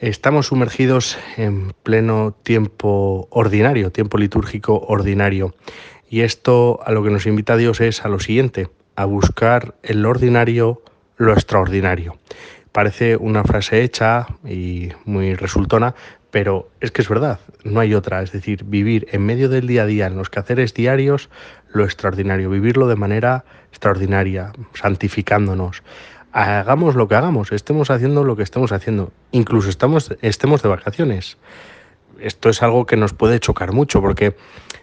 Estamos sumergidos en pleno tiempo ordinario, tiempo litúrgico ordinario. Y esto a lo que nos invita Dios es a lo siguiente, a buscar en lo ordinario lo extraordinario. Parece una frase hecha y muy resultona, pero es que es verdad, no hay otra. Es decir, vivir en medio del día a día, en los quehaceres diarios, lo extraordinario, vivirlo de manera extraordinaria, santificándonos, hagamos lo que hagamos, estemos haciendo lo que estemos haciendo, incluso estamos, estemos de vacaciones. Esto es algo que nos puede chocar mucho porque,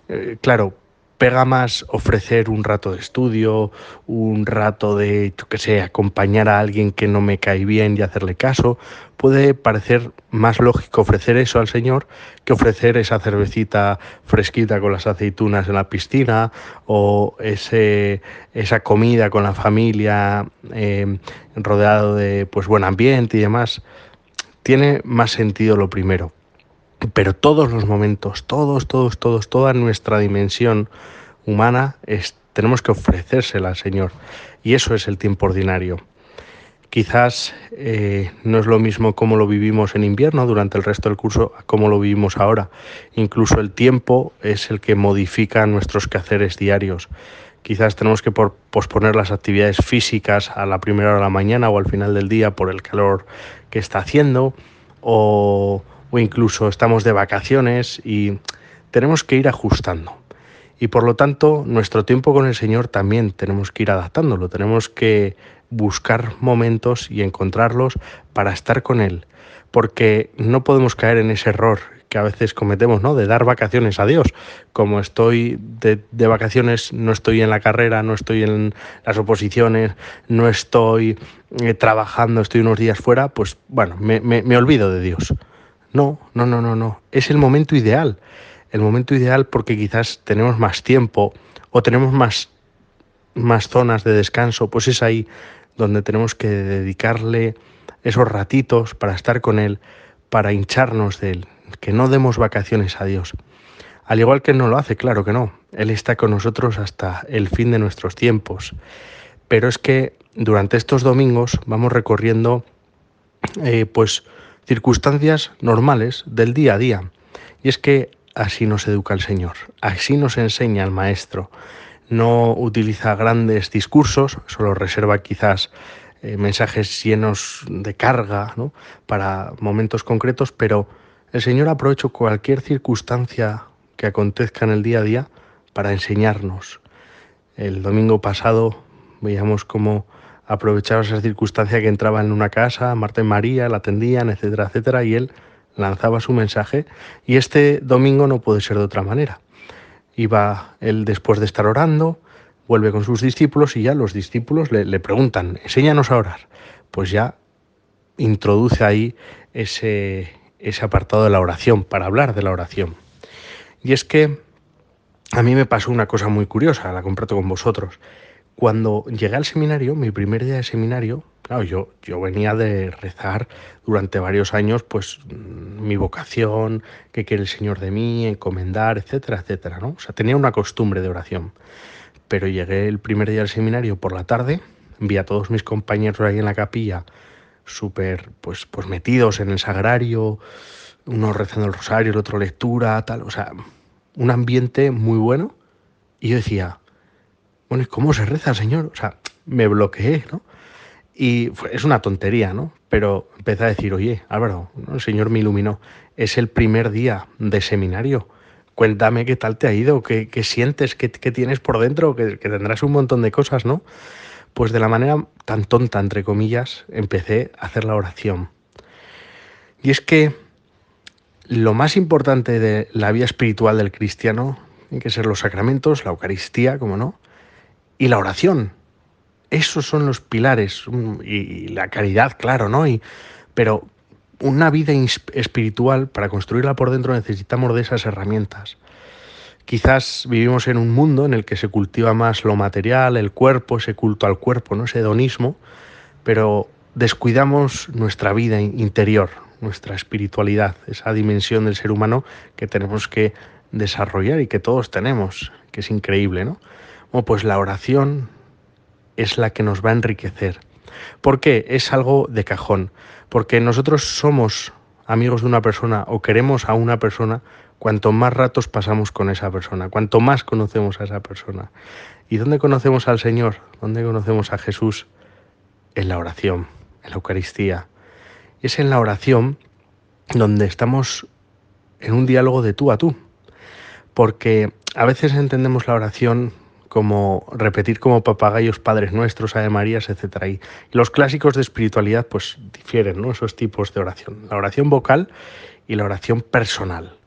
eh, claro, pega más ofrecer un rato de estudio, un rato de, yo qué sé, acompañar a alguien que no me cae bien y hacerle caso. Puede parecer más lógico ofrecer eso al Señor que ofrecer esa cervecita fresquita con las aceitunas en la piscina o ese, esa comida con la familia eh, rodeado de pues buen ambiente y demás. Tiene más sentido lo primero. Pero todos los momentos, todos, todos, todos, toda nuestra dimensión humana es, tenemos que ofrecérsela al Señor. Y eso es el tiempo ordinario. Quizás eh, no es lo mismo como lo vivimos en invierno durante el resto del curso como lo vivimos ahora. Incluso el tiempo es el que modifica nuestros quehaceres diarios. Quizás tenemos que posponer las actividades físicas a la primera hora de la mañana o al final del día por el calor que está haciendo o o incluso estamos de vacaciones y tenemos que ir ajustando. Y por lo tanto, nuestro tiempo con el Señor también tenemos que ir adaptándolo, tenemos que buscar momentos y encontrarlos para estar con Él, porque no podemos caer en ese error que a veces cometemos, ¿no? De dar vacaciones a Dios. Como estoy de, vacaciones, no estoy en la carrera, no estoy en las oposiciones, no estoy eh, trabajando, estoy unos días fuera, pues bueno, me olvido de Dios. No, no, no, no, no. Es el momento ideal. El momento ideal porque quizás tenemos más tiempo o tenemos más, más zonas de descanso, pues es ahí donde tenemos que dedicarle esos ratitos para estar con Él, para hincharnos de Él, que no demos vacaciones a Dios. Al igual que Él no lo hace, claro que no. Él está con nosotros hasta el fin de nuestros tiempos. Pero es que durante estos domingos vamos recorriendo eh, pues circunstancias normales del día a día. Y es que así nos educa el Señor, así nos enseña el Maestro. No utiliza grandes discursos, solo reserva quizás eh, mensajes llenos de carga para momentos concretos, pero el Señor aprovecha cualquier circunstancia que acontezca en el día a día para enseñarnos. El domingo pasado veíamos cómo aprovechaba esa circunstancia que entraba en una casa, Marta y María la atendían, etcétera, etcétera, y él lanzaba su mensaje y este domingo no puede ser de otra manera. Iba él después de estar orando, vuelve con sus discípulos y ya los discípulos le, preguntan, enséñanos a orar. Pues ya introduce ahí ese, ese apartado de la oración, para hablar de la oración. Y es que a mí me pasó una cosa muy curiosa, la comparto con vosotros. Cuando llegué al seminario, mi primer día de seminario, claro, yo, yo venía de rezar durante varios años, pues mi vocación, qué quiere el Señor de mí, encomendar, etcétera, etcétera, ¿no? O sea, tenía una costumbre de oración. Pero llegué el primer día del seminario por la tarde, vi a todos mis compañeros ahí en la capilla, súper, pues, pues metidos en el sagrario, uno rezando el rosario, el otro lectura, tal, o sea, un ambiente muy bueno. Y yo decía, bueno, ¿cómo se reza, Señor? O sea, me bloqueé, ¿no? Y es una tontería, ¿no? Pero empecé a decir, oye, Álvaro, el Señor me iluminó. Es el primer día de seminario. Cuéntame qué tal te ha ido, qué, sientes, qué, tienes por dentro, que, tendrás un montón de cosas, ¿no? Pues de la manera tan tonta, entre comillas, empecé a hacer la oración. Y es que lo más importante de la vida espiritual del cristiano tiene que ser los sacramentos, la Eucaristía, como no, y la oración. Esos son los pilares y la caridad, claro, ¿no? Y, pero una vida espiritual, para construirla por dentro necesitamos de esas herramientas. Quizás vivimos en un mundo en el que se cultiva más lo material, el cuerpo, ese culto al cuerpo, ¿no? ese hedonismo, pero descuidamos nuestra vida interior, nuestra espiritualidad, esa dimensión del ser humano que tenemos que desarrollar y que todos tenemos, que es increíble, ¿no? Pues la oración es la que nos va a enriquecer. ¿Por qué? Es algo de cajón. Porque nosotros somos amigos de una persona o queremos a una persona, cuanto más ratos pasamos con esa persona, cuanto más conocemos a esa persona. ¿Y dónde conocemos al Señor? ¿Dónde conocemos a Jesús? En la oración, en la Eucaristía. Es en la oración donde estamos en un diálogo de tú a tú. Porque a veces entendemos la oración como repetir como papagayos padres nuestros, Ave Marías, etc. Y los clásicos de espiritualidad pues difieren, ¿no? Esos tipos de oración. La oración vocal y la oración personal.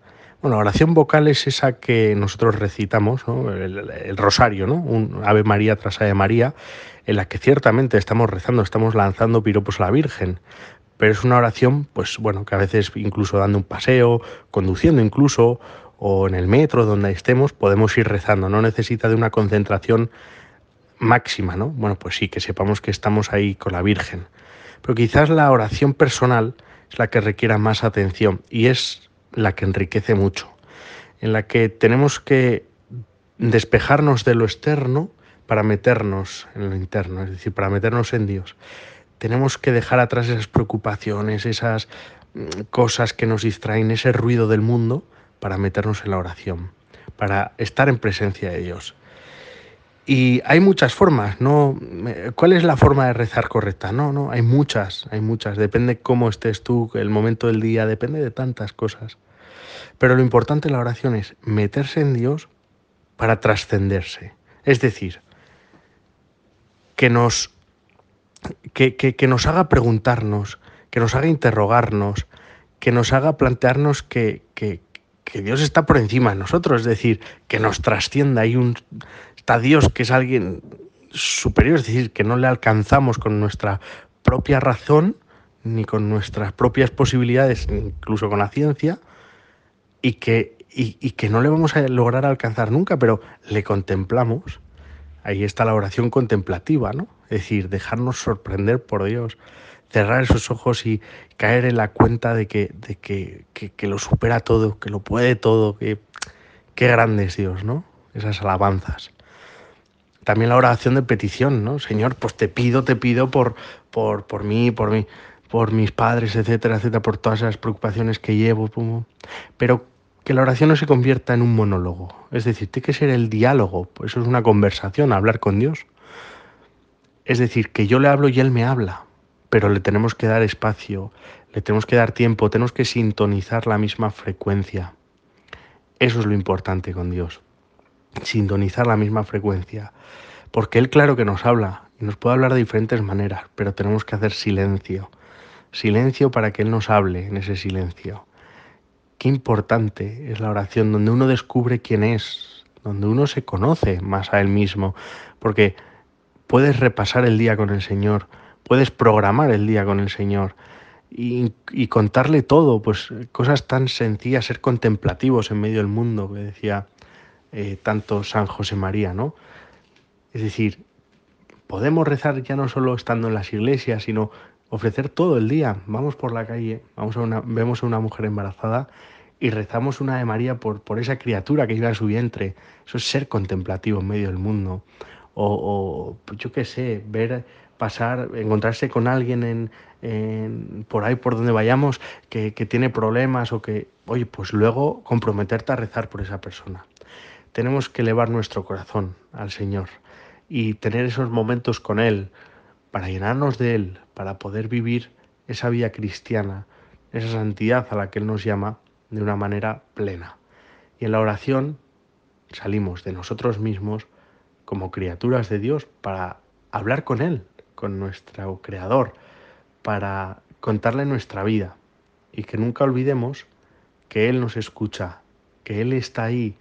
Bueno, la oración vocal es esa que nosotros recitamos, el, rosario, ¿no? un Ave María tras Ave María, en la que ciertamente estamos rezando, estamos lanzando piropos a la Virgen, pero es una oración, pues bueno, que a veces incluso dando un paseo, conduciendo incluso, o en el metro, donde estemos, podemos ir rezando, no necesita de una concentración máxima, ¿no? Bueno, pues sí, que sepamos que estamos ahí con la Virgen. Pero quizás la oración personal es la que requiera más atención y es la que enriquece mucho, en la que tenemos que despejarnos de lo externo para meternos en lo interno, es decir, para meternos en Dios. Tenemos que dejar atrás esas preocupaciones, esas mm, cosas que nos distraen, ese ruido del mundo, para meternos en la oración, para estar en presencia de Dios. Y hay muchas formas, ¿no? ¿Cuál es la forma de rezar correcta? No, no, hay muchas, hay muchas. Depende cómo estés tú, el momento del día, depende de tantas cosas. Pero lo importante en la oración es meterse en Dios para trascenderse. Es decir, que nos, que, que, nos haga preguntarnos, que nos haga interrogarnos, que nos haga plantearnos que, que, que Dios está por encima de nosotros, es decir, que nos trascienda. Hay un, está Dios que es alguien superior, es decir, que no le alcanzamos con nuestra propia razón, ni con nuestras propias posibilidades, incluso con la ciencia, y que, y, que no le vamos a lograr alcanzar nunca, pero le contemplamos. Ahí está la oración contemplativa, ¿no? Es decir, dejarnos sorprender por Dios, cerrar esos ojos y caer en la cuenta de que, de que, que, lo supera todo, que lo puede todo, que qué grande es Dios, ¿no? Esas alabanzas. También la oración de petición, ¿no? Señor, pues te pido, te pido por, por, por mí, por mí, por mis padres, etcétera, etcétera, por todas esas preocupaciones que llevo. Pero que la oración no se convierta en un monólogo. Es decir, tiene que ser el diálogo, eso es una conversación, hablar con Dios. Es decir, que yo le hablo y Él me habla pero le tenemos que dar espacio, le tenemos que dar tiempo, tenemos que sintonizar la misma frecuencia. Eso es lo importante con Dios, sintonizar la misma frecuencia, porque Él claro que nos habla y nos puede hablar de diferentes maneras, pero tenemos que hacer silencio, silencio para que Él nos hable en ese silencio. Qué importante es la oración donde uno descubre quién es, donde uno se conoce más a Él mismo, porque puedes repasar el día con el Señor, puedes programar el día con el Señor y, contarle todo, pues cosas tan sencillas, ser contemplativos en medio del mundo, que decía eh, tanto San José María, ¿no? Es decir, podemos rezar ya no solo estando en las iglesias, sino ofrecer todo el día. Vamos por la calle, vamos a una, vemos a una mujer embarazada y rezamos una de María por, por esa criatura que lleva en su vientre. Eso es ser contemplativo en medio del mundo. O, o yo qué sé, ver pasar, encontrarse con alguien en, por ahí por donde vayamos que, que tiene problemas o que, oye, pues luego comprometerte a rezar por esa persona. Tenemos que elevar nuestro corazón al Señor y tener esos momentos con Él para llenarnos de Él, para poder vivir esa vida cristiana, esa santidad a la que Él nos llama de una manera plena. Y en la oración salimos de nosotros mismos como criaturas de Dios para hablar con Él, con nuestro Creador para contarle nuestra vida y que nunca olvidemos que Él nos escucha, que Él está ahí,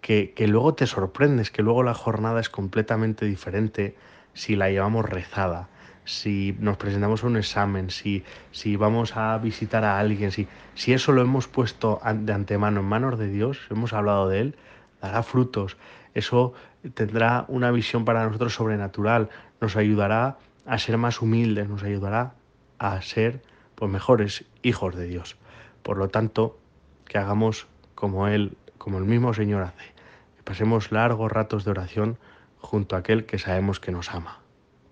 que, luego te sorprendes, que luego la jornada es completamente diferente si la llevamos rezada, si nos presentamos a un examen, si, si vamos a visitar a alguien, si, si eso lo hemos puesto de antemano en manos de Dios, hemos hablado de Él, dará frutos. Eso tendrá una visión para nosotros sobrenatural, nos ayudará a ser más humildes, nos ayudará a ser pues, mejores hijos de Dios. Por lo tanto, que hagamos como Él, como el mismo Señor hace, pasemos largos ratos de oración junto a aquel que sabemos que nos ama.